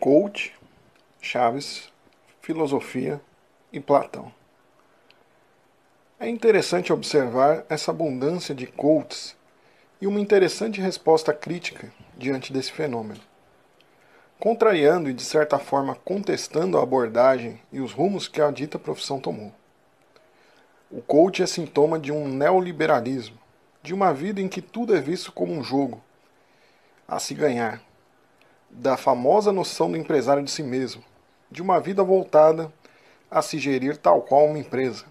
Coach, Chaves, filosofia, e Platão. É interessante observar essa abundância de coaches e uma interessante resposta crítica diante desse fenômeno. Contrariando e, de certa forma, contestando a abordagem e os rumos que a dita profissão tomou. O coach é sintoma de um neoliberalismo, de uma vida em que tudo é visto como um jogo a se ganhar, da famosa noção do empresário de si mesmo, de uma vida voltada a se gerir tal qual uma empresa.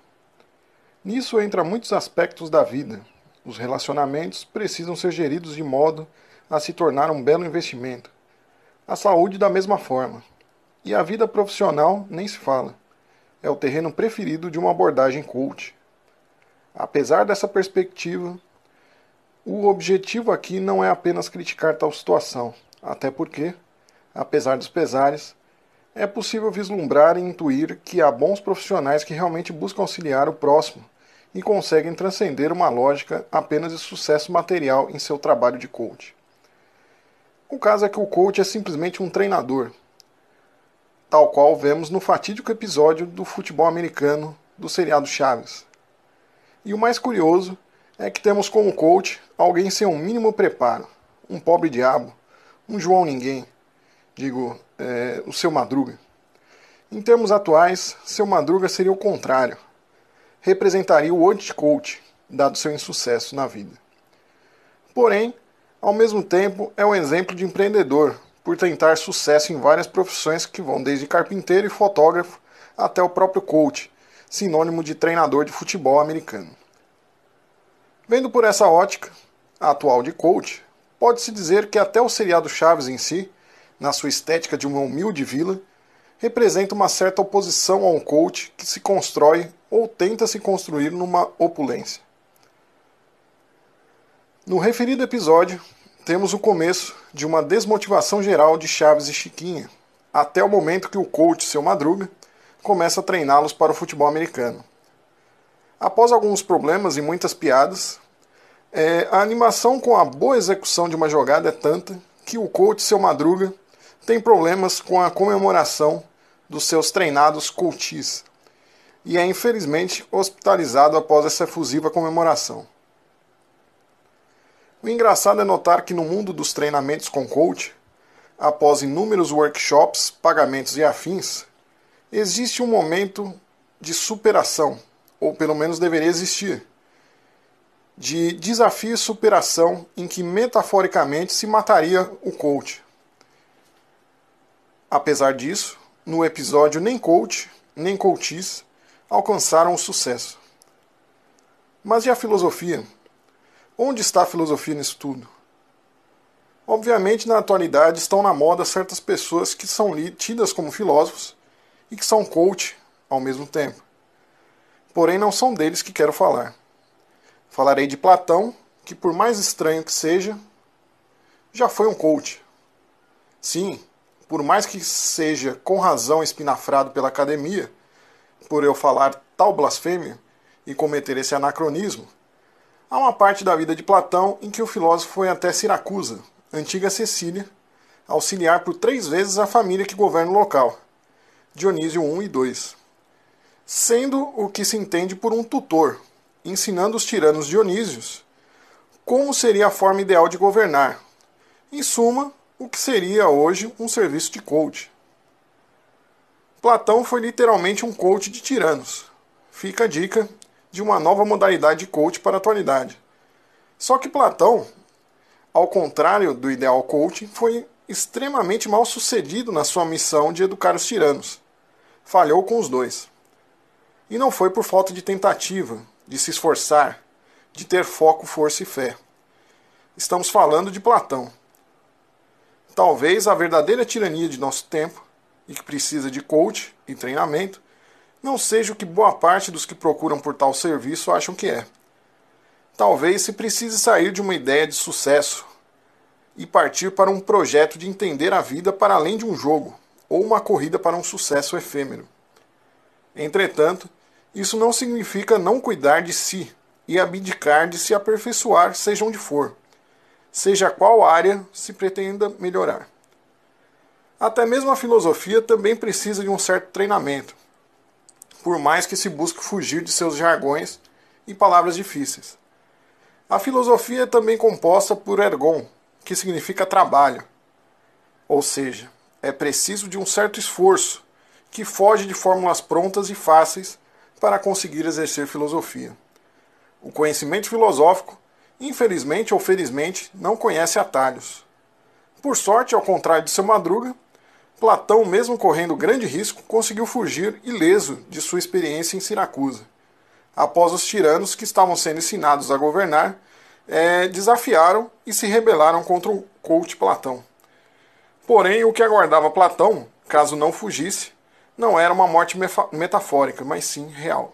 Nisso entra muitos aspectos da vida. Os relacionamentos precisam ser geridos de modo a se tornar um belo investimento. A saúde da mesma forma. E a vida profissional nem se fala. É o terreno preferido de uma abordagem coach. Apesar dessa perspectiva, o objetivo aqui não é apenas criticar tal situação, até porque, apesar dos pesares, é possível vislumbrar e intuir que há bons profissionais que realmente buscam auxiliar o próximo e conseguem transcender uma lógica apenas de sucesso material em seu trabalho de coach. O caso é que o coach é simplesmente um treinador, tal qual vemos no fatídico episódio do futebol americano do seriado Chaves. E o mais curioso é que temos como coach alguém sem um mínimo preparo, um pobre diabo, um João Ninguém, digo, é, o seu Madruga. Em termos atuais, seu Madruga seria o contrário. Representaria o anti-coach, dado seu insucesso na vida. Porém, ao mesmo tempo, é um exemplo de empreendedor, por tentar sucesso em várias profissões que vão desde carpinteiro e fotógrafo até o próprio coach, sinônimo de treinador de futebol americano. Vendo por essa ótica, a atual de coach, pode-se dizer que até o seriado Chaves em si na sua estética de uma humilde vila, representa uma certa oposição a um coach que se constrói ou tenta se construir numa opulência. No referido episódio, temos o começo de uma desmotivação geral de Chaves e Chiquinha, até o momento que o coach, seu Madruga, começa a treiná-los para o futebol americano. Após alguns problemas e muitas piadas, é, a animação com a boa execução de uma jogada é tanta que o coach, seu Madruga, tem problemas com a comemoração dos seus treinados coaches e é infelizmente hospitalizado após essa efusiva comemoração. O engraçado é notar que no mundo dos treinamentos com coach, após inúmeros workshops, pagamentos e afins, existe um momento de superação, ou pelo menos deveria existir, de desafio e superação em que metaforicamente se mataria o coach. Apesar disso, no episódio nem coach, nem coaches alcançaram o sucesso. Mas e a filosofia? Onde está a filosofia nisso tudo? Obviamente, na atualidade estão na moda certas pessoas que são tidas como filósofos e que são coach ao mesmo tempo. Porém, não são deles que quero falar. Falarei de Platão, que por mais estranho que seja, já foi um coach. Sim, por mais que seja com razão espinafrado pela academia, por eu falar tal blasfêmia e cometer esse anacronismo, há uma parte da vida de Platão em que o filósofo foi até Siracusa, antiga Sicília, auxiliar por três vezes a família que governa o local, Dionísio I e II, sendo o que se entende por um tutor, ensinando os tiranos Dionísios como seria a forma ideal de governar. Em suma, o que seria hoje um serviço de coach. Platão foi literalmente um coach de tiranos. Fica a dica de uma nova modalidade de coach para a atualidade. Só que Platão, ao contrário do ideal coach, foi extremamente mal sucedido na sua missão de educar os tiranos. Falhou com os dois. E não foi por falta de tentativa, de se esforçar, de ter foco, força e fé. Estamos falando de Platão. Talvez a verdadeira tirania de nosso tempo, e que precisa de coach e treinamento, não seja o que boa parte dos que procuram por tal serviço acham que é. Talvez se precise sair de uma ideia de sucesso e partir para um projeto de entender a vida para além de um jogo ou uma corrida para um sucesso efêmero. Entretanto, isso não significa não cuidar de si e abdicar de se aperfeiçoar, seja onde for seja qual área se pretenda melhorar. Até mesmo a filosofia também precisa de um certo treinamento, por mais que se busque fugir de seus jargões e palavras difíceis. A filosofia é também composta por ergon, que significa trabalho, ou seja, é preciso de um certo esforço que foge de fórmulas prontas e fáceis para conseguir exercer filosofia. O conhecimento filosófico, infelizmente ou felizmente, não conhece atalhos. Por sorte, ao contrário de seu Madruga, Platão, mesmo correndo grande risco, conseguiu fugir ileso de sua experiência em Siracusa. Após os tiranos que estavam sendo ensinados a governar, é, desafiaram e se rebelaram contra o coach Platão. Porém, o que aguardava Platão, caso não fugisse, não era uma morte metafórica, mas sim real.